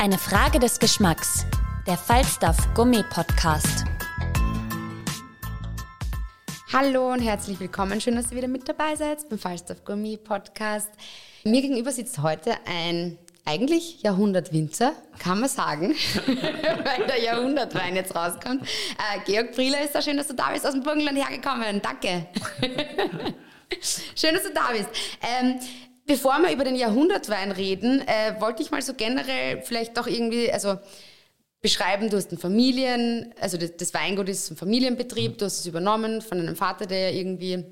Eine Frage des Geschmacks. Der Falstaff Gummi Podcast. Hallo und herzlich willkommen. Schön, dass ihr wieder mit dabei seid beim Falstaff Gummi Podcast. Mir gegenüber sitzt heute ein eigentlich Jahrhundertwinzer, kann man sagen, weil der Jahrhundertwein jetzt rauskommt. Äh, Georg Prieler ist da, schön, dass du da bist, aus dem Burgenland hergekommen. Danke. schön, dass du da bist. Ähm, bevor wir über den Jahrhundertwein reden, äh, wollte ich mal so generell vielleicht doch irgendwie, also beschreiben, du hast einen Familien, also das, das Weingut ist ein Familienbetrieb, du hast es übernommen von einem Vater, der irgendwie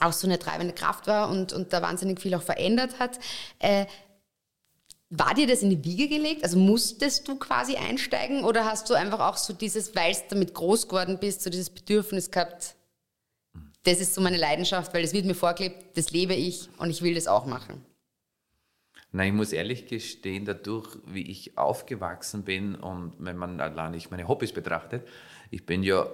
auch so eine treibende Kraft war und, und da wahnsinnig viel auch verändert hat. Äh, war dir das in die Wiege gelegt? Also musstest du quasi einsteigen oder hast du einfach auch so dieses, weil du damit groß geworden bist, so dieses Bedürfnis gehabt, das ist so meine Leidenschaft, weil das wird mir vorgelebt, das lebe ich und ich will das auch machen? Nein, ich muss ehrlich gestehen, dadurch, wie ich aufgewachsen bin und wenn man allein nicht meine Hobbys betrachtet, ich bin ja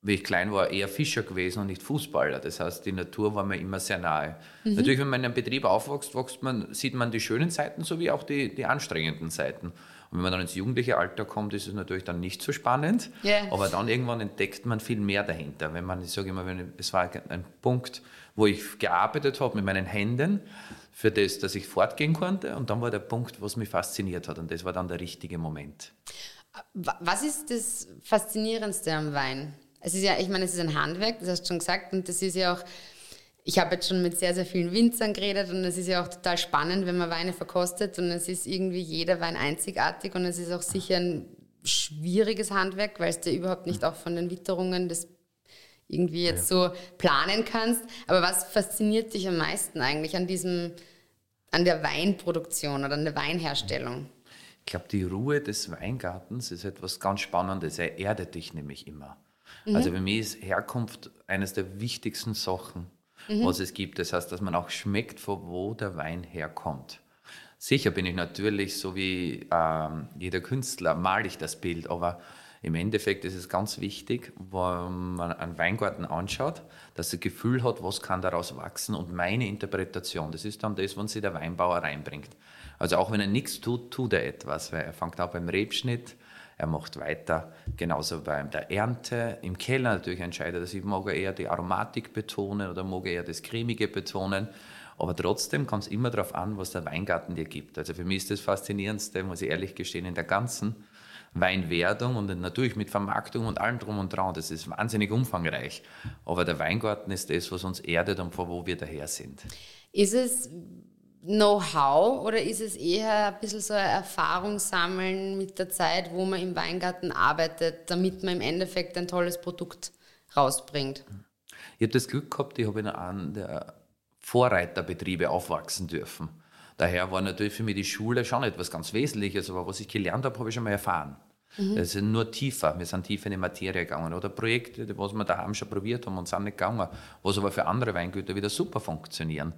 wie ich klein war, eher Fischer gewesen und nicht Fußballer. Das heißt, die Natur war mir immer sehr nahe. Mhm. Natürlich, wenn man in einem Betrieb aufwächst, wächst man, sieht man die schönen Seiten sowie auch die, die anstrengenden Seiten. Und wenn man dann ins jugendliche Alter kommt, ist es natürlich dann nicht so spannend. Yeah. Aber dann irgendwann entdeckt man viel mehr dahinter. Wenn man, ich sage immer, wenn, es war ein Punkt, wo ich gearbeitet habe mit meinen Händen, für das, dass ich fortgehen konnte. Und dann war der Punkt, was mich fasziniert hat. Und das war dann der richtige Moment. Was ist das Faszinierendste am Wein? Es ist ja, ich meine, es ist ein Handwerk, das hast du schon gesagt, und das ist ja auch, ich habe jetzt schon mit sehr, sehr vielen Winzern geredet und es ist ja auch total spannend, wenn man Weine verkostet und es ist irgendwie jeder Wein einzigartig und es ist auch sicher ein schwieriges Handwerk, weil es dir überhaupt nicht auch von den Witterungen das irgendwie jetzt ja. so planen kannst. Aber was fasziniert dich am meisten eigentlich an diesem, an der Weinproduktion oder an der Weinherstellung? Ich glaube, die Ruhe des Weingartens ist etwas ganz Spannendes. Er erdet dich nämlich immer. Mhm. Also für mich ist Herkunft eines der wichtigsten Sachen, mhm. was es gibt. Das heißt, dass man auch schmeckt, von wo der Wein herkommt. Sicher bin ich natürlich, so wie ähm, jeder Künstler, male ich das Bild, aber im Endeffekt ist es ganz wichtig, wenn man einen Weingarten anschaut, dass er Gefühl hat, was kann daraus wachsen und meine Interpretation, das ist dann das, was sich der Weinbauer reinbringt. Also auch wenn er nichts tut, tut er etwas, weil er fängt auch beim Rebschnitt, er macht weiter, genauso bei der Ernte. Im Keller natürlich entscheidet er sich, mag er eher die Aromatik betonen oder mag er eher das Cremige betonen. Aber trotzdem kommt es immer darauf an, was der Weingarten dir gibt. Also für mich ist das Faszinierendste, muss ich ehrlich gestehen, in der ganzen Weinwerdung und natürlich mit Vermarktung und allem drum und dran. Das ist wahnsinnig umfangreich. Aber der Weingarten ist das, was uns erdet und von wo wir daher sind. Ist es Know-how oder ist es eher ein bisschen so eine Erfahrung sammeln mit der Zeit, wo man im Weingarten arbeitet, damit man im Endeffekt ein tolles Produkt rausbringt? Ich habe das Glück gehabt, ich habe in einem der Vorreiterbetriebe aufwachsen dürfen. Daher war natürlich für mich die Schule schon etwas ganz Wesentliches, aber was ich gelernt habe, habe ich schon mal erfahren. Mhm. Das ist nur tiefer, wir sind tiefer in die Materie gegangen. Oder Projekte, was wir daheim schon probiert haben und sind nicht gegangen, was aber für andere Weingüter wieder super funktionieren.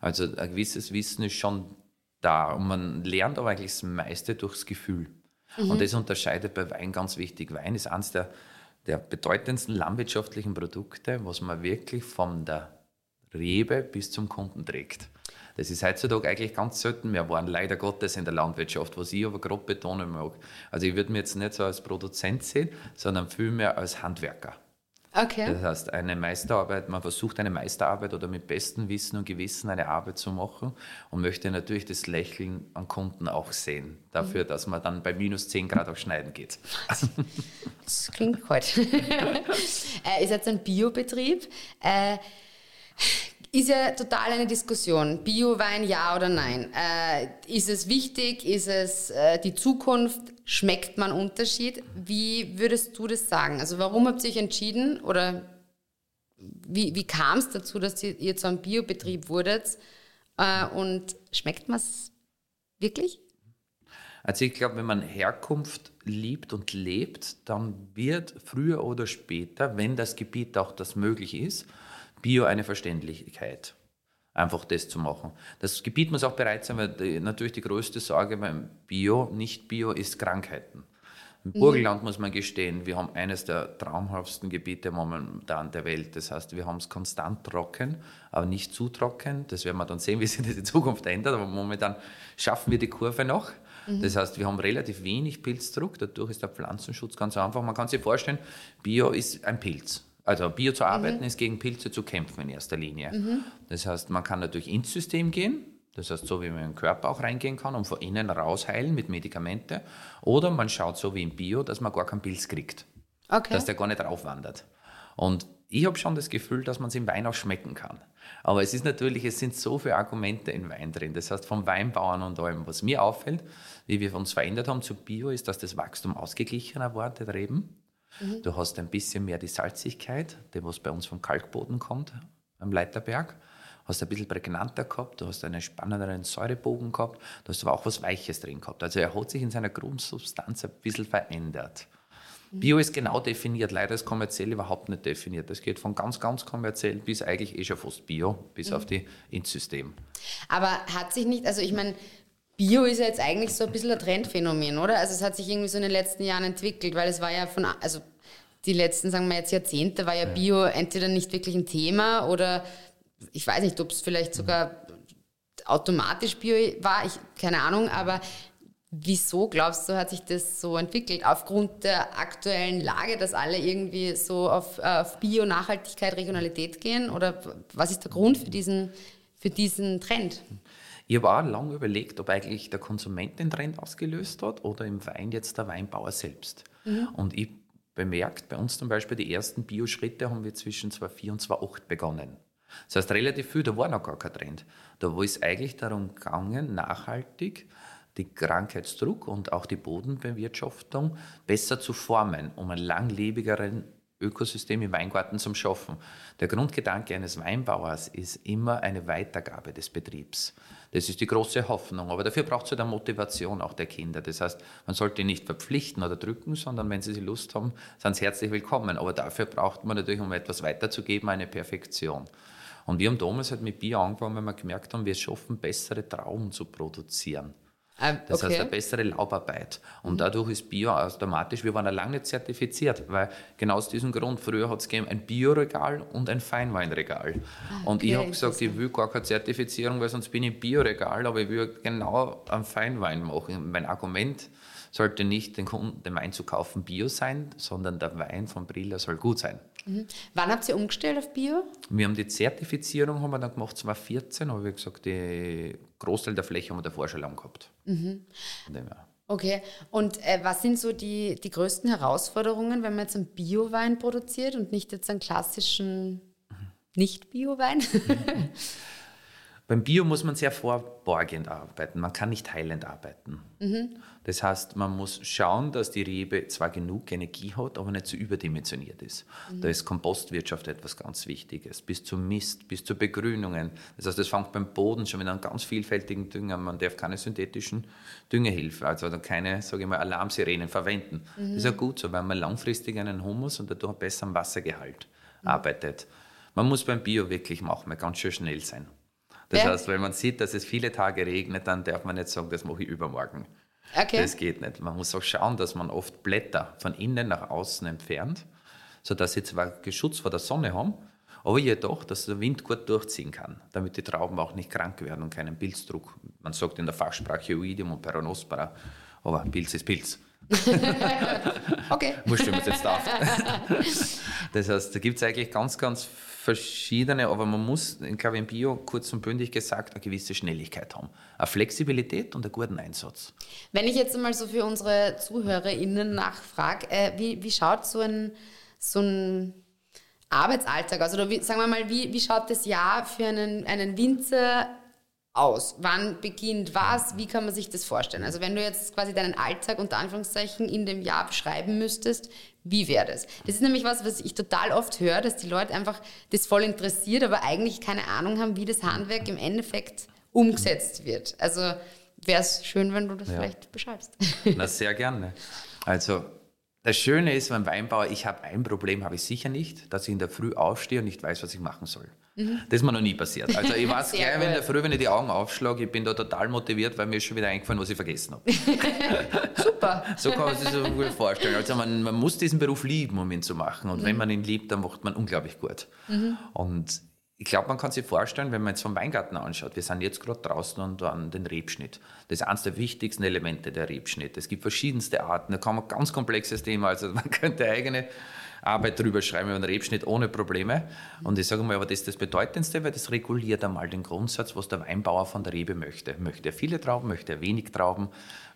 Also ein gewisses Wissen ist schon da und man lernt aber eigentlich das meiste durchs Gefühl. Mhm. Und das unterscheidet bei Wein ganz wichtig. Wein ist eines der, der bedeutendsten landwirtschaftlichen Produkte, was man wirklich von der Rebe bis zum Kunden trägt. Das ist heutzutage eigentlich ganz selten mehr geworden, leider Gottes in der Landwirtschaft, was ich aber gerade betonen mag. Also ich würde mich jetzt nicht so als Produzent sehen, sondern vielmehr als Handwerker. Okay. Das heißt, eine Meisterarbeit, man versucht eine Meisterarbeit oder mit bestem Wissen und Gewissen eine Arbeit zu machen und möchte natürlich das Lächeln am Kunden auch sehen, dafür, mhm. dass man dann bei minus 10 Grad auch schneiden geht. Das klingt kalt. äh, ist jetzt ein Biobetrieb. Äh, ist ja total eine Diskussion. Bio-Wein, ja oder nein? Äh, ist es wichtig? Ist es äh, die Zukunft? Schmeckt man Unterschied. Wie würdest du das sagen? Also warum habt ihr euch entschieden oder wie, wie kam es dazu, dass ihr, zu einem Biobetrieb wurdet? Äh, und schmeckt man es wirklich? Also ich glaube, wenn man Herkunft liebt und lebt, dann wird früher oder später, wenn das Gebiet auch das möglich ist, Bio eine Verständlichkeit. Einfach das zu machen. Das Gebiet muss auch bereit sein, weil die, natürlich die größte Sorge beim Bio, nicht Bio, ist Krankheiten. Im mhm. Burgenland muss man gestehen, wir haben eines der traumhaftesten Gebiete momentan der Welt. Das heißt, wir haben es konstant trocken, aber nicht zu trocken. Das werden wir dann sehen, wie sich das in Zukunft ändert. Aber momentan schaffen wir die Kurve noch. Mhm. Das heißt, wir haben relativ wenig Pilzdruck, dadurch ist der Pflanzenschutz ganz einfach. Man kann sich vorstellen, Bio ist ein Pilz. Also Bio zu arbeiten mhm. ist gegen Pilze zu kämpfen in erster Linie. Mhm. Das heißt, man kann natürlich ins System gehen, das heißt, so wie man in den Körper auch reingehen kann und von innen raus heilen mit Medikamente. Oder man schaut so wie im Bio, dass man gar keinen Pilz kriegt. Okay. Dass der gar nicht raufwandert. Und ich habe schon das Gefühl, dass man es im Wein auch schmecken kann. Aber es ist natürlich, es sind so viele Argumente in Wein drin. Das heißt, vom Weinbauern und allem. Was mir auffällt, wie wir uns verändert haben zu Bio, ist, dass das Wachstum ausgeglichener war, der Reben. Mhm. Du hast ein bisschen mehr die Salzigkeit, die was bei uns vom Kalkboden kommt, am Leiterberg. Hast ein bisschen prägnanter gehabt, du hast einen spannenderen Säurebogen gehabt, du hast aber auch was Weiches drin gehabt. Also er hat sich in seiner Grundsubstanz ein bisschen verändert. Bio ist genau definiert, leider ist kommerziell überhaupt nicht definiert. Das geht von ganz, ganz kommerziell bis eigentlich eh schon fast Bio, bis mhm. auf die ins System. Aber hat sich nicht, also ich meine, Bio ist ja jetzt eigentlich so ein bisschen ein Trendphänomen, oder? Also es hat sich irgendwie so in den letzten Jahren entwickelt, weil es war ja von, also die letzten, sagen wir jetzt Jahrzehnte, war ja Bio entweder nicht wirklich ein Thema oder ich weiß nicht, ob es vielleicht sogar automatisch Bio war, ich, keine Ahnung, aber Wieso glaubst du, hat sich das so entwickelt? Aufgrund der aktuellen Lage, dass alle irgendwie so auf, auf Bio, Nachhaltigkeit, Regionalität gehen? Oder was ist der Grund für diesen, für diesen Trend? Ich habe auch lange überlegt, ob eigentlich der Konsument den Trend ausgelöst hat oder im Wein jetzt der Weinbauer selbst. Mhm. Und ich bemerkt, bei uns zum Beispiel die ersten Bio-Schritte haben wir zwischen 2004 und 2008 begonnen. Das heißt, relativ viel, da war noch gar kein Trend. Da wo es eigentlich darum gegangen, nachhaltig die Krankheitsdruck und auch die Bodenbewirtschaftung besser zu formen, um ein langlebigeren Ökosystem im Weingarten zu schaffen. Der Grundgedanke eines Weinbauers ist immer eine Weitergabe des Betriebs. Das ist die große Hoffnung. Aber dafür braucht es halt eine Motivation auch der Kinder. Das heißt, man sollte nicht verpflichten oder drücken, sondern wenn sie Lust haben, sind sie herzlich willkommen. Aber dafür braucht man natürlich, um etwas weiterzugeben, eine Perfektion. Und wir haben damals halt mit Bier angefangen, weil wir gemerkt haben, wir schaffen bessere Trauben zu produzieren. Ähm, das okay. heißt, eine bessere Laubarbeit. Und dadurch ist Bio automatisch, wir waren ja lange nicht zertifiziert, weil genau aus diesem Grund, früher hat es gegeben ein Bioregal und ein Feinweinregal. Okay, ah, und ich habe gesagt, ich will gar keine Zertifizierung, weil sonst bin ich im Bioregal, aber ich will genau einen Feinwein machen. Mein Argument sollte nicht den Kunden den Wein zu kaufen Bio sein, sondern der Wein von Brilla soll gut sein. Mhm. Wann habt ihr umgestellt auf Bio? Wir haben die Zertifizierung haben wir dann gemacht 2014, aber wie gesagt, der Großteil der Fläche haben wir davor schon lang gehabt. Mhm. Okay, und äh, was sind so die, die größten Herausforderungen, wenn man jetzt einen Bio-Wein produziert und nicht jetzt einen klassischen Nicht-Bio-Wein? Mhm. Beim Bio muss man sehr vorborgend arbeiten. Man kann nicht heilend arbeiten. Mhm. Das heißt, man muss schauen, dass die Rebe zwar genug Energie hat, aber nicht zu so überdimensioniert ist. Mhm. Da ist Kompostwirtschaft etwas ganz Wichtiges. Bis zum Mist, bis zur Begrünungen. Das heißt, das fängt beim Boden schon mit einem ganz vielfältigen Dünger. Man darf keine synthetischen Düngehilfe, also keine, sage ich mal, Alarmsirenen verwenden. Mhm. Das ist ja gut so, weil man langfristig einen Humus und dadurch besser am Wassergehalt mhm. arbeitet. Man muss beim Bio wirklich manchmal ganz schön schnell sein. Das ja. heißt, wenn man sieht, dass es viele Tage regnet, dann darf man nicht sagen, das mache ich übermorgen. Okay. Das geht nicht. Man muss auch schauen, dass man oft Blätter von innen nach außen entfernt, sodass sie zwar Geschutz vor der Sonne haben, aber jedoch, dass der Wind gut durchziehen kann, damit die Trauben auch nicht krank werden und keinen Pilzdruck. Man sagt in der Fachsprache Oidium und Peronospora, aber Pilz ist Pilz. okay. Musst du jetzt darf. das heißt, da gibt es eigentlich ganz, ganz verschiedene, aber man muss, ich glaube, im Bio kurz und bündig gesagt, eine gewisse Schnelligkeit haben. Eine Flexibilität und einen guten Einsatz. Wenn ich jetzt mal so für unsere ZuhörerInnen nachfrage, äh, wie, wie schaut so ein, so ein Arbeitsalltag aus? Oder wie, sagen wir mal, wie, wie schaut das Jahr für einen, einen Winzer aus? Wann beginnt was? Wie kann man sich das vorstellen? Also wenn du jetzt quasi deinen Alltag unter Anführungszeichen in dem Jahr beschreiben müsstest, wie wäre das? Das ist nämlich was, was ich total oft höre, dass die Leute einfach das voll interessiert, aber eigentlich keine Ahnung haben, wie das Handwerk im Endeffekt umgesetzt wird. Also wäre es schön, wenn du das Ja. vielleicht beschreibst. Na, sehr gerne. Also, das Schöne ist beim Weinbauer, ich habe ein Problem, habe ich sicher nicht, dass ich in der Früh aufstehe und nicht weiß, was ich machen soll. Das ist mir noch nie passiert. Also ich weiß Sehr gleich, wenn der. Früh, wenn ich die Augen aufschlage, ich bin da total motiviert, weil mir ist schon wieder eingefallen, was ich vergessen habe. Super. So kann man sich so gut vorstellen. Also man, man muss diesen Beruf lieben, um ihn zu machen. Und wenn man ihn liebt, dann macht man unglaublich gut. Und ich glaube, man kann sich vorstellen, wenn man jetzt vom Weingarten anschaut, wir sind jetzt gerade draußen und an den Rebschnitt. Das ist eines der wichtigsten Elemente, der Rebschnitt. Es gibt verschiedenste Arten, da kann man ganz komplexes Thema, also man könnte eigene Arbeit drüber schreiben über den Rebschnitt ohne Probleme. Und ich sage mal, aber das ist das Bedeutendste, weil das reguliert einmal den Grundsatz, was der Weinbauer von der Rebe möchte. Möchte er viele Trauben, möchte er wenig Trauben,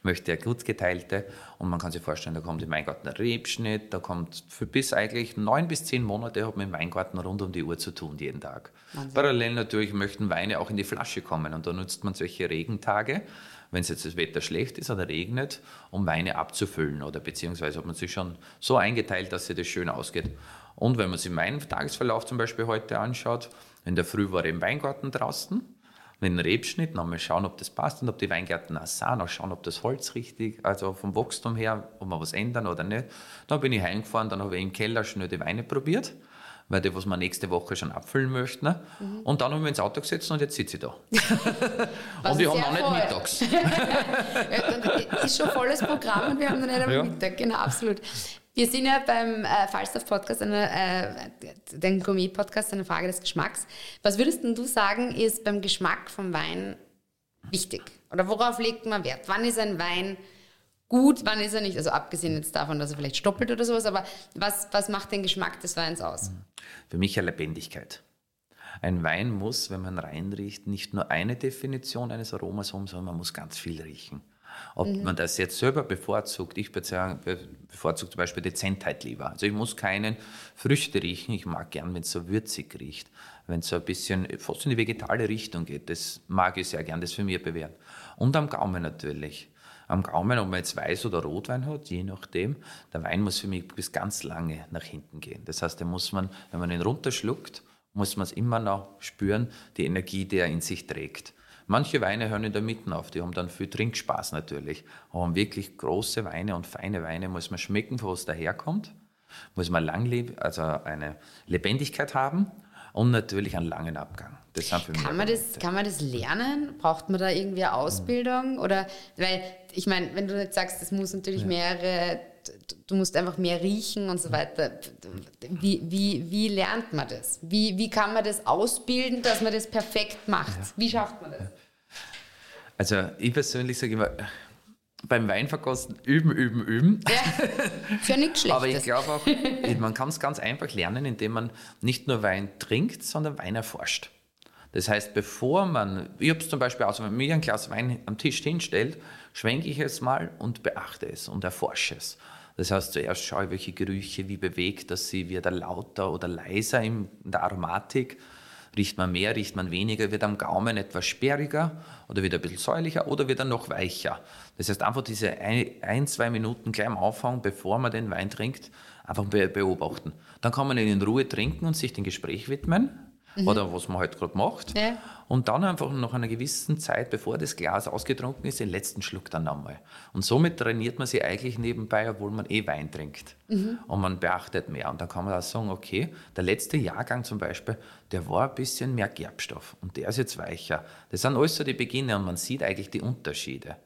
möchte er gut geteilte. Und man kann sich vorstellen, da kommt im Weingarten der Rebschnitt, da kommt für bis eigentlich neun bis zehn Monate hat man im Weingarten rund um die Uhr zu tun, jeden Tag. Parallel natürlich möchten Weine auch in die Flasche kommen und da nutzt man solche Regentage, wenn es jetzt das Wetter schlecht ist oder regnet, um Weine abzufüllen oder beziehungsweise hat man sich schon so eingeteilt, dass sich das schön ausgeht. Und wenn man sich meinen Tagesverlauf zum Beispiel heute anschaut, in der Früh war ich im Weingarten draußen, mit dem Rebschnitt, nochmal schauen, ob das passt und ob die Weingärten auch sind, auch schauen, ob das Holz richtig, also vom Wachstum her, ob wir was ändern oder nicht. Dann bin ich heimgefahren, dann habe ich im Keller schnell die Weine probiert, weil die, was wir nächste Woche schon abfüllen möchten. ne? Und dann habe ich mich ins Auto gesetzt und jetzt sitze ich da. Und wir haben noch nicht mittags. Ja, ist schon volles Programm und wir haben noch nicht am Ja. Mittag, genau, absolut. Wir sind ja beim äh, Falstaff Podcast, eine, äh, den Gourmet-Podcast, eine Frage des Geschmacks. Was würdest denn du sagen, ist beim Geschmack vom Wein wichtig? Oder worauf legt man Wert? Wann ist ein Wein gut, wann ist er nicht? Also abgesehen jetzt davon, dass er vielleicht stoppelt oder sowas, aber was, was macht den Geschmack des Weins aus? Für mich eine Lebendigkeit. Ein Wein muss, wenn man reinriecht, nicht nur eine Definition eines Aromas haben, sondern man muss ganz viel riechen. Ob man das jetzt selber bevorzugt, ich bevorzuge zum Beispiel Dezentheit lieber. Also ich muss keinen Früchte riechen, ich mag gern, wenn es so würzig riecht, wenn es so ein bisschen fast in die vegetale Richtung geht. Das mag ich sehr gern, das für mich bewährt. Und am Gaumen natürlich. Am Gaumen, ob man jetzt Weiß- oder Rotwein hat, je nachdem. Der Wein muss für mich bis ganz lange nach hinten gehen. Das heißt, den muss man, wenn man ihn runterschluckt, muss man es immer noch spüren, die Energie, die er in sich trägt. Manche Weine hören in der Mitte auf, die haben dann viel Trinkspaß natürlich. Aber wirklich große Weine und feine Weine muss man schmecken, von was daherkommt. Muss man langleb also eine Lebendigkeit haben und natürlich einen langen Abgang. Das sind für mich Kann man, das, kann man das lernen? Braucht man da irgendwie eine Ausbildung? Oder, weil, ich meine, wenn du jetzt sagst, es muss natürlich mehrere, du musst einfach mehr riechen und so weiter. Wie, wie, wie lernt man das? Wie, wie kann man das ausbilden, dass man das perfekt macht? Wie schafft man das? Also ich persönlich sage immer, beim Weinverkosten üben, üben, üben. Ja, ja nichts Schlechtes. Aber ich glaube auch, man kann es ganz einfach lernen, indem man nicht nur Wein trinkt, sondern Wein erforscht. Das heißt, bevor man, ich habe es zum Beispiel aus, wenn mir ein Glas Wein am Tisch hinstellt, schwenke ich es mal und beachte es und erforsche es. Das heißt, zuerst schaue ich, welche Gerüche, wie bewegt das sie, wird er lauter oder leiser in der Aromatik. Riecht man mehr, riecht man weniger, wird am Gaumen etwas sperriger oder wird er ein bisschen säuerlicher oder wird er noch weicher. Das heißt, einfach diese ein, ein zwei Minuten gleich am Anfang, bevor man den Wein trinkt, einfach be beobachten. Dann kann man ihn in Ruhe trinken und sich dem Gespräch widmen oder was man halt gerade macht. Ja. Und dann einfach nach einer gewissen Zeit, bevor das Glas ausgetrunken ist, den letzten Schluck dann nochmal. Und somit trainiert man sich eigentlich nebenbei, obwohl man eh Wein trinkt. Und man beachtet mehr. Und dann kann man auch sagen, okay, der letzte Jahrgang zum Beispiel, der war ein bisschen mehr Gerbstoff und der ist jetzt weicher. Das sind alles so die Beginne und man sieht eigentlich die Unterschiede.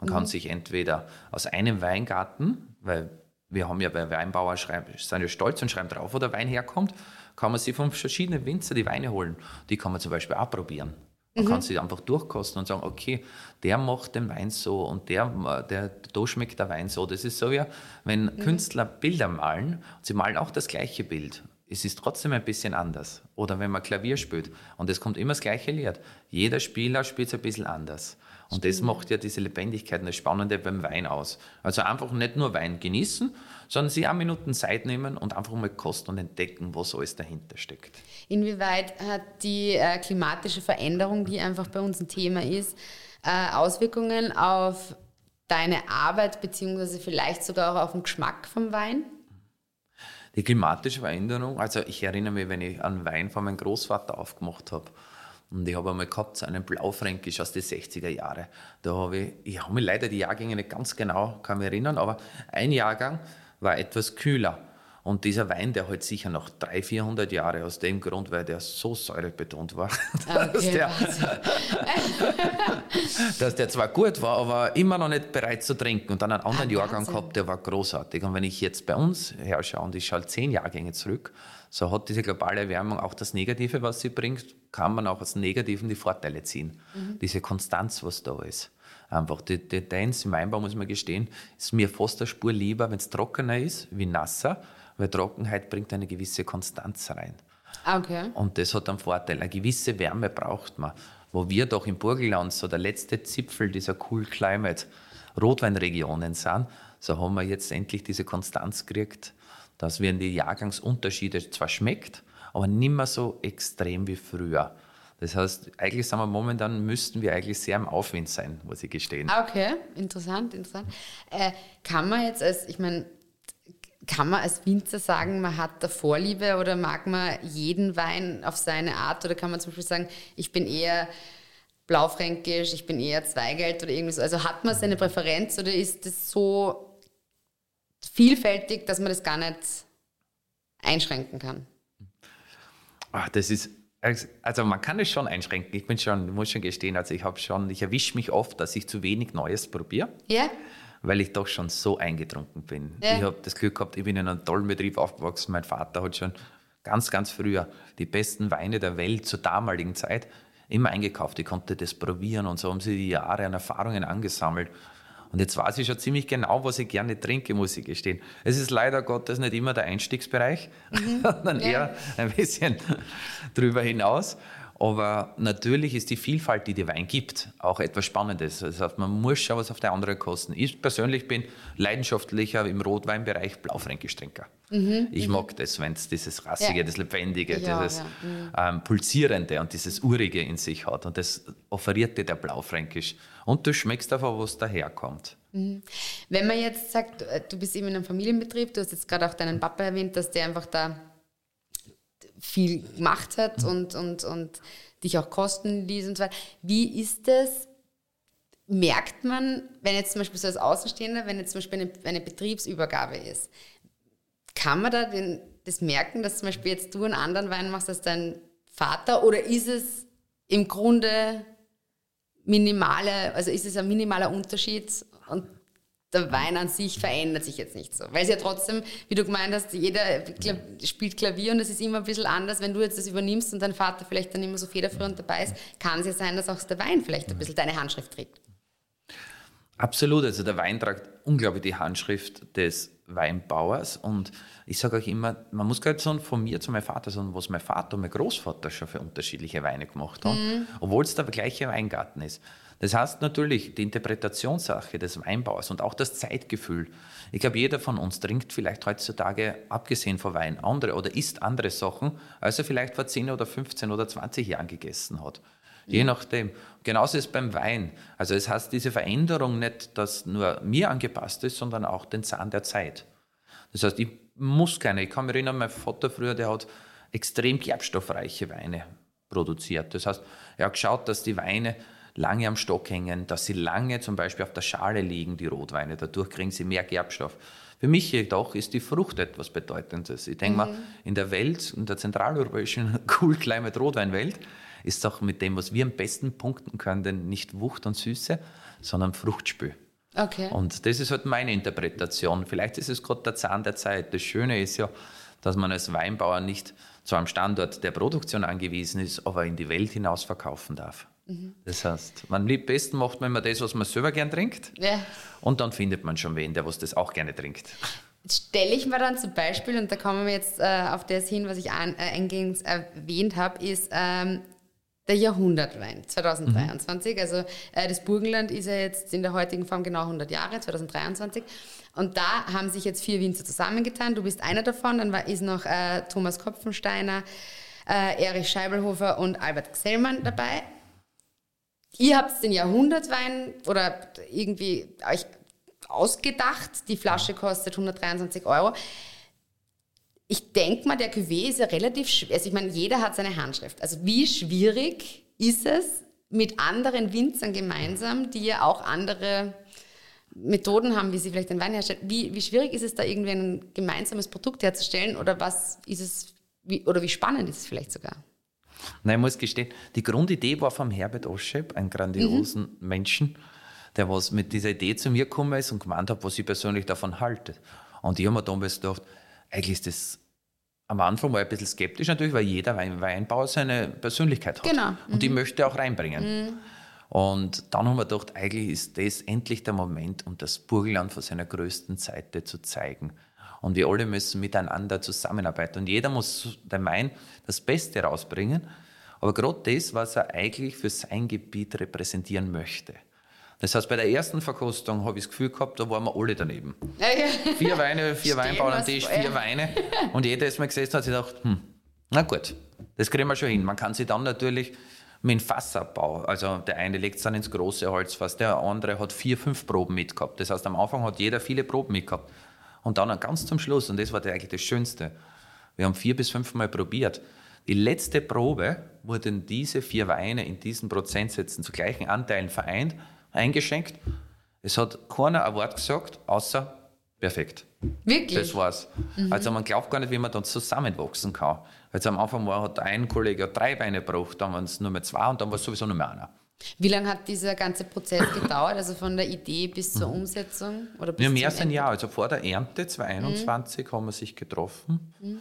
Man kann sich entweder aus einem Weingarten, weil wir haben ja bei Weinbauer schreiben, sind ja stolz und schreiben drauf, wo der Wein herkommt, kann man sich von verschiedenen Winzer die Weine holen. Die kann man zum Beispiel auch probieren. Man kann sie einfach durchkosten und sagen, okay, der macht den Wein so und der, der, da schmeckt der Wein so. Das ist so wie, wenn Künstler Bilder malen, sie malen auch das gleiche Bild. es ist trotzdem ein bisschen anders. Oder wenn man Klavier spielt und es kommt immer das gleiche Lied. Jeder Spieler spielt es ein bisschen anders. Und das macht ja diese Lebendigkeit und das Spannende beim Wein aus. Also einfach nicht nur Wein genießen, sondern sich auch Minuten Zeit nehmen und einfach mal kosten und entdecken, was alles dahinter steckt. Inwieweit hat die äh, klimatische Veränderung, die einfach bei uns ein Thema ist, äh, Auswirkungen auf deine Arbeit beziehungsweise vielleicht sogar auch auf den Geschmack vom Wein? Die klimatische Veränderung, also ich erinnere mich, wenn ich einen Wein von meinem Großvater aufgemacht habe, und ich habe einmal gehabt, so einen Blaufränkisch aus den 60er Jahren. Da habe ich, ich habe mir leider die Jahrgänge nicht ganz genau kann mich erinnern, aber ein Jahrgang war etwas kühler. Und dieser Wein, der halt sicher noch 300, 400 Jahre aus dem Grund, weil der so säurebetont war, Ah, dass, Okay, der, Wahnsinn. dass der zwar gut war, aber immer noch nicht bereit zu trinken. Und dann einen anderen Ah, Jahrgang gehabt, der war großartig. Und wenn ich jetzt bei uns herschaue und ich schaue zehn Jahrgänge zurück, so hat diese globale Erwärmung auch das Negative, was sie bringt, kann man auch aus Negativen die Vorteile ziehen. Mhm. Diese Konstanz, was da ist. Einfach, die Tendenz im Weinbau, muss man gestehen, ist mir fast eine Spur lieber, wenn es trockener ist, wie nasser, weil Trockenheit bringt eine gewisse Konstanz rein. Ah, Okay. Und das hat einen Vorteil. Eine gewisse Wärme braucht man. Wo wir doch im Burgenland so der letzte Zipfel dieser Cool Climate Rotweinregionen sind, so haben wir jetzt endlich diese Konstanz gekriegt, dass wir in die Jahrgangsunterschiede zwar schmeckt, aber nicht mehr so extrem wie früher. Das heißt, eigentlich sind wir momentan, müssten wir eigentlich sehr im Aufwind sein, muss ich gestehen. Ah, Okay, interessant, interessant. Äh, kann man jetzt als, ich meine, kann man als Winzer sagen, man hat da Vorliebe oder mag man jeden Wein auf seine Art oder kann man zum Beispiel sagen, ich bin eher Blaufränkisch, ich bin eher Zweigelt oder irgendwie so. Also hat man seine Präferenz oder ist das so vielfältig, dass man das gar nicht einschränken kann? Ah, das ist, also man kann es schon einschränken. Ich bin schon, muss schon gestehen, also ich habe schon, ich erwische mich oft, dass ich zu wenig Neues probiere. Ja? weil ich doch schon so eingetrunken bin. Ja. Ich habe das Glück gehabt, ich bin in einem tollen Betrieb aufgewachsen. Mein Vater hat schon ganz, ganz früher die besten Weine der Welt zur damaligen Zeit immer eingekauft. Ich konnte das probieren und so haben sie die Jahre an Erfahrungen angesammelt. Und jetzt weiß ich schon ziemlich genau, was ich gerne trinke, muss ich gestehen. Es ist leider Gottes nicht immer der Einstiegsbereich, sondern eher ein bisschen drüber hinaus. Aber natürlich ist die Vielfalt, die der Wein gibt, auch etwas Spannendes. Das heißt, man muss schauen, was auf der anderen kosten. Ich persönlich bin leidenschaftlicher im Rotweinbereich Blaufränkisch-Trinker. ich mag das, wenn es dieses Rassige, Ja. das Lebendige, Ja, dieses ja, ähm, Pulsierende und dieses Urige in sich hat. Und das offeriert dir der Blaufränkisch. Und du schmeckst einfach, was daherkommt. Wenn man jetzt sagt, äh, du bist eben in einem Familienbetrieb, du hast jetzt gerade auch deinen Papa erwähnt, dass der einfach da viel gemacht hat und, und, und dich auch kosten ließ und so weiter. Wie ist das? Merkt man, wenn jetzt zum Beispiel so als Außenstehender, wenn jetzt zum Beispiel eine, eine Betriebsübergabe ist, kann man da den, das merken, dass zum Beispiel jetzt du einen anderen Wein machst als dein Vater oder ist es im Grunde minimale, also ist es ein minimaler Unterschied und der Wein an sich verändert sich jetzt nicht so. Weil es ja trotzdem, wie du gemeint hast, jeder Kla- spielt Klavier und es ist immer ein bisschen anders. Wenn du jetzt das übernimmst und dein Vater vielleicht dann immer so federführend dabei ist, kann es ja sein, dass auch der Wein vielleicht ein bisschen deine Handschrift trägt. Absolut, also der Wein tragt unglaublich die Handschrift des Weinbauers und ich sage euch immer, man muss nicht sagen von mir zu meinem Vater, sondern was mein Vater und mein Großvater schon für unterschiedliche Weine gemacht haben, obwohl es der gleiche Weingarten ist. Das heißt natürlich die Interpretationssache des Weinbauers und auch das Zeitgefühl. Ich glaube, jeder von uns trinkt vielleicht heutzutage, abgesehen von Wein, andere oder isst andere Sachen, als er vielleicht vor 10 oder 15 oder 20 Jahren gegessen hat. Je nachdem. Genauso ist es beim Wein. Also es heißt diese Veränderung nicht, dass nur mir angepasst ist, sondern auch den Zahn der Zeit. Das heißt, ich muss keine. Ich kann mich erinnern, mein Vater früher, der hat extrem gerbstoffreiche Weine produziert. Das heißt, er hat geschaut, dass die Weine lange am Stock hängen, dass sie lange zum Beispiel auf der Schale liegen, die Rotweine. Dadurch kriegen sie mehr Gerbstoff. Für mich jedoch ist die Frucht etwas Bedeutendes. Ich denke mal, in der Welt, in der zentraleuropäischen Cool Climate Rotweinwelt, ist auch mit dem, was wir am besten punkten können, nicht Wucht und Süße, sondern Fruchtspül. Okay. Und das ist halt meine Interpretation. Vielleicht ist es gerade der Zahn der Zeit. Das Schöne ist ja, dass man als Weinbauer nicht zu einem Standort der Produktion angewiesen ist, aber in die Welt hinaus verkaufen darf. Das heißt, man am besten macht man immer das, was man selber gern trinkt. Ja. Und dann findet man schon wen, der was das auch gerne trinkt. stelle ich mir dann zum Beispiel, und da kommen wir jetzt äh, auf das hin, was ich an, äh, eingehend erwähnt habe, ist ähm, der Jahrhundertwein 2023. Mhm. Also äh, das Burgenland ist ja jetzt in der heutigen Form genau 100 Jahre, 2023. Und da haben sich jetzt vier Winzer zusammengetan. Du bist einer davon. Dann war, ist noch äh, Thomas Kopfensteiner, äh, Erich Scheibelhofer und Albert Xellmann dabei. Ihr habt den Jahrhundertwein oder irgendwie euch ausgedacht. Die Flasche kostet 123 Euro. Ich denke mal, der Cuvée ist ja relativ schwer. Also ich meine, jeder hat seine Handschrift. Also wie schwierig ist es mit anderen Winzern gemeinsam, die ja auch andere Methoden haben, wie sie vielleicht den Wein herstellen. Wie, wie schwierig ist es da irgendwie ein gemeinsames Produkt herzustellen oder was ist es, wie, oder wie spannend ist es vielleicht sogar? Nein, ich muss gestehen, die Grundidee war vom Herbert Oschep, einem grandiosen mhm. Menschen, der was mit dieser Idee zu mir gekommen ist und gemeint hat, was ich persönlich davon halte. Und ich habe mir damals gedacht, eigentlich ist das am Anfang war ich ein bisschen skeptisch natürlich, weil jeder Weinbauer seine Persönlichkeit hat. Genau. Und die mhm. möchte auch reinbringen. Mhm. Und dann haben wir gedacht, eigentlich ist das endlich der Moment, um das Burgenland von seiner größten Seite zu zeigen. Und wir alle müssen miteinander zusammenarbeiten. Und jeder muss der Wein das Beste rausbringen. Aber gerade das, was er eigentlich für sein Gebiet repräsentieren möchte. Das heißt, bei der ersten Verkostung habe ich das Gefühl gehabt, da waren wir alle daneben. Ja, ja. Vier Weine, vier Weinbauern am Tisch, vier Weine. Und jeder ist mal gesessen hat sich gedacht, hm, na gut, das kriegen wir schon hin. Man kann sich dann natürlich mit dem Fassabbau. Also der eine legt es dann ins große Holzfass, der andere hat vier, fünf Proben mitgehabt. Das heißt, am Anfang hat jeder viele Proben mitgehabt. Und dann ganz zum Schluss, und das war eigentlich das Schönste, wir haben vier bis fünf Mal probiert. Die letzte Probe wurden diese vier Weine in diesen Prozentsätzen zu gleichen Anteilen vereint, eingeschenkt. Es hat keiner ein Wort gesagt, außer perfekt. Wirklich? Das war's. Mhm. Also man glaubt gar nicht, wie man dann zusammenwachsen kann. Also am Anfang war, hat ein Kollege drei Beine gebraucht, dann waren es nur mehr zwei und dann war es sowieso nur mehr einer. Wie lange hat dieser ganze Prozess gedauert, also von der Idee bis zur mhm. Umsetzung? Oder bis ja, mehr als ein Jahr. Also vor der Ernte 2021 mhm. haben wir sich getroffen. Mhm.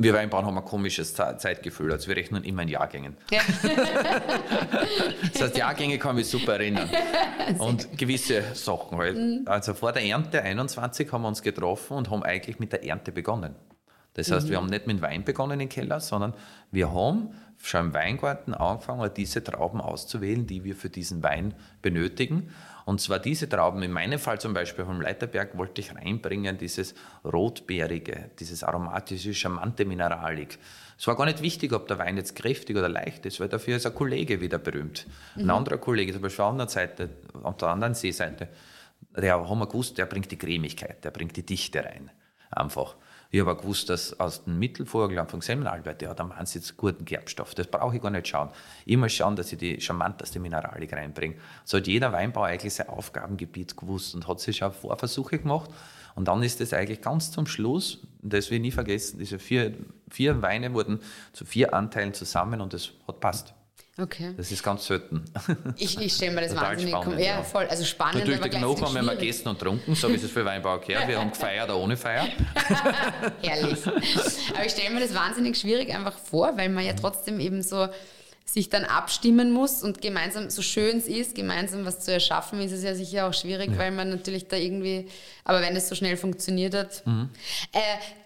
Wir Weinbauern haben ein komisches Zeitgefühl, also wir rechnen immer in Jahrgängen. Ja. das heißt, Jahrgänge kann ich mich super erinnern. Und gewisse Sachen halt. Mhm. Also vor der Ernte 21 haben wir uns getroffen und haben eigentlich mit der Ernte begonnen. Das heißt, mhm. wir haben nicht mit Wein begonnen im Keller, sondern wir haben schon im Weingarten angefangen, diese Trauben auszuwählen, die wir für diesen Wein benötigen. Und zwar diese Trauben, in meinem Fall zum Beispiel vom Leiterberg, wollte ich reinbringen, dieses rotbeerige, dieses aromatische, charmante Mineralik. Es war gar nicht wichtig, ob der Wein jetzt kräftig oder leicht ist, weil dafür ist ein Kollege wieder berühmt. Mhm. Ein anderer Kollege, zum Beispiel auf der anderen Seite, auf der anderen Seeseite, der haben wir gewusst, der bringt die Cremigkeit, der bringt die Dichte rein. Einfach. Ich habe auch gewusst, dass aus dem Mittelvorgland von Semmelalbert, der hat am wahnsinnig guten Gerbstoff. Das brauche ich gar nicht schauen. Muss schauen, dass ich die charmanteste Mineralik reinbringe. So hat jeder Weinbauer eigentlich sein Aufgabengebiet gewusst und hat sich schon Vorversuche gemacht. Und dann ist es eigentlich ganz zum Schluss, das will ich nie vergessen, diese vier, vier Weine wurden zu vier Anteilen zusammen und es hat passt. Okay. Das ist ganz selten. Ich, ich stelle mir das wahnsinnig spannend, ja, voll, also spannend. Natürlich, aber genug haben wir gegessen und getrunken, so wie es für Weinbauer gehört. Wir haben gefeiert oder ohne Feier. Herrlich. Aber ich stelle mir das wahnsinnig schwierig einfach vor, weil man ja trotzdem eben so sich dann abstimmen muss und gemeinsam, so schön es ist, gemeinsam was zu erschaffen, ist es ja sicher auch schwierig, ja. weil man natürlich da irgendwie, aber wenn es so schnell funktioniert hat. Mhm. Äh,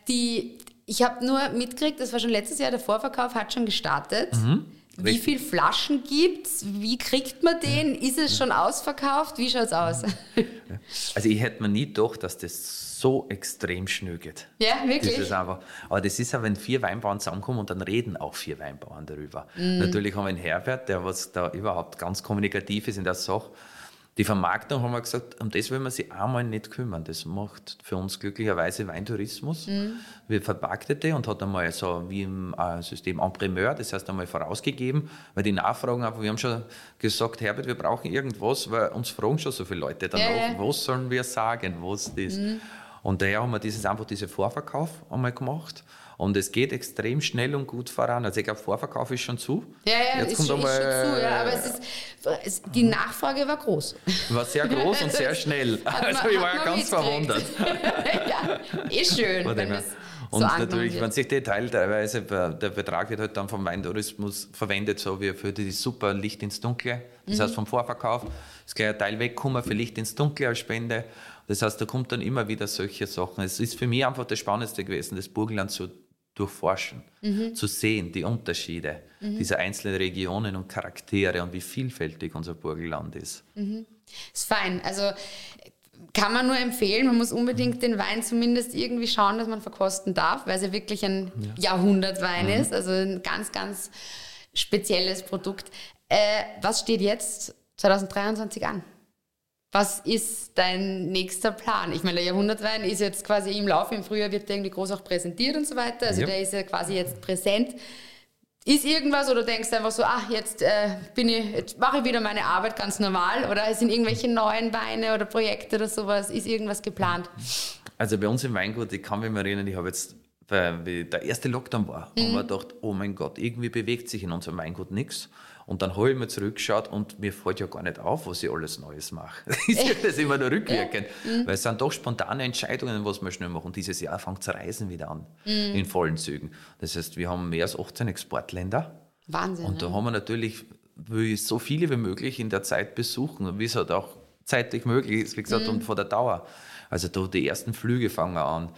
die, ich habe nur mitgekriegt, das war schon letztes Jahr, der Vorverkauf hat schon gestartet. Mhm. Wie viele Flaschen gibt es? Wie kriegt man den? Ist es schon ausverkauft? Wie schaut es aus? Also ich hätte mir nie gedacht, dass das so extrem schnell geht. Ja, wirklich? Das ist einfach, aber das ist ja, wenn vier Weinbauern zusammenkommen und dann reden auch vier Weinbauern darüber. Mm. Natürlich haben wir einen Herbert, der was da überhaupt ganz kommunikativ ist in der Sache. Die Vermarktung haben wir gesagt, um das wollen wir sich einmal nicht kümmern. Das macht für uns glücklicherweise Weintourismus. Mhm. Wir vermarktete und hat einmal so wie im äh, System en primeur, das heißt einmal vorausgegeben, weil die Nachfragen einfach, wir haben schon gesagt, Herbert, wir brauchen irgendwas, weil uns fragen schon so viele Leute danach, ja. was sollen wir sagen, was das. Mhm. Und daher haben wir dieses, einfach diesen Vorverkauf einmal gemacht. Und es geht extrem schnell und gut voran. Also ich glaube, Vorverkauf ist schon zu. Ja, ja, Jetzt ist, kommt schon, einmal, ist schon zu. Ja, aber es ist, es, die Nachfrage war groß. War sehr groß und sehr schnell. Man, also ich war ja ganz verwundert. ja, ist schön. Und so natürlich, wenn sich Detail teilweise, der Betrag wird halt dann vom Weintourismus verwendet, so wie für die super Licht ins Dunkle. Das mhm. heißt vom Vorverkauf ist gleich ein Teil weggekommen für Licht ins Dunkle als Spende. Das heißt, da kommt dann immer wieder solche Sachen. Es ist für mich einfach das Spannendste gewesen, das Burgenland zu durchforschen, Mhm. zu sehen, die Unterschiede dieser einzelnen Regionen und Charaktere und wie vielfältig unser Burgenland ist. Ist fein. Also kann man nur empfehlen, man muss unbedingt den Wein zumindest irgendwie schauen, dass man verkosten darf, weil es ja wirklich ein Jahrhundertwein ist, also ein ganz, ganz spezielles Produkt. Äh, was steht jetzt 2023 an? Was ist dein nächster Plan? Ich meine, der Jahrhundertwein ist jetzt quasi im Laufe, im Frühjahr wird der irgendwie groß auch präsentiert und so weiter. Also Ja. der ist ja quasi jetzt präsent. Ist irgendwas oder denkst du einfach so, ach, jetzt äh, bin ich, jetzt mache ich wieder meine Arbeit ganz normal oder sind irgendwelche neuen Weine oder Projekte oder sowas? Ist irgendwas geplant? Also bei uns im Weingut, ich kann mich mal erinnern, ich habe jetzt, weil der erste Lockdown war, haben wir gedacht, oh mein Gott, irgendwie bewegt sich in unserem Weingut nichts. Und dann habe ich mir zurückgeschaut und mir fällt ja gar nicht auf, was ich alles Neues mache. ist ja das immer nur rückwirkend. Weil es sind doch spontane Entscheidungen, was wir schnell machen. Und dieses Jahr fängt das Reisen wieder an, in vollen Zügen. Das heißt, wir haben mehr als 18 Exportländer. Wahnsinn. Und da ne? haben wir natürlich, will ich so viele wie möglich in der Zeit besuchen, wie es halt auch zeitlich möglich ist, wie gesagt, und von der Dauer. Also da die ersten Flüge fangen an.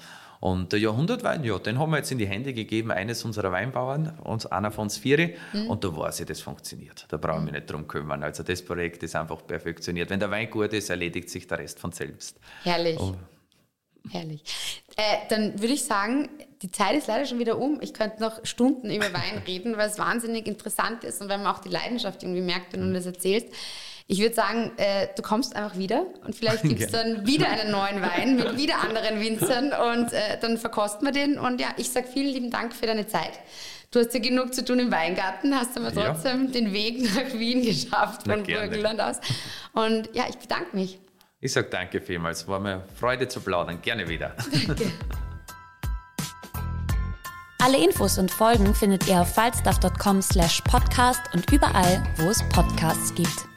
Und der Jahrhundertwein, ja, den haben wir jetzt in die Hände gegeben, eines unserer Weinbauern, uns, einer von uns vier. Und da weiß ich, das funktioniert. Da brauche ich mich nicht drum kümmern. Also das Projekt ist einfach perfektioniert. Wenn der Wein gut ist, erledigt sich der Rest von selbst. Herrlich. Oh. Herrlich. Äh, dann würde ich sagen, die Zeit ist leider schon wieder um. Ich könnte noch Stunden über Wein reden, weil es wahnsinnig interessant ist und weil man auch die Leidenschaft irgendwie merkt, wenn du das erzählst. Ich würde sagen, äh, du kommst einfach wieder und vielleicht gibt es dann wieder einen neuen Wein mit wieder anderen Winzern und äh, dann verkosten wir den. Und ja, ich sage vielen lieben Dank für deine Zeit. Du hast ja genug zu tun im Weingarten, hast aber Ja. trotzdem den Weg nach Wien geschafft Na, von gerne. Burgenland aus. Und ja, ich bedanke mich. Ich sage danke vielmals. War mir Freude zu plaudern. Gerne wieder. Alle Infos und Folgen findet ihr auf falstaff.com slash podcast und überall, wo es Podcasts gibt.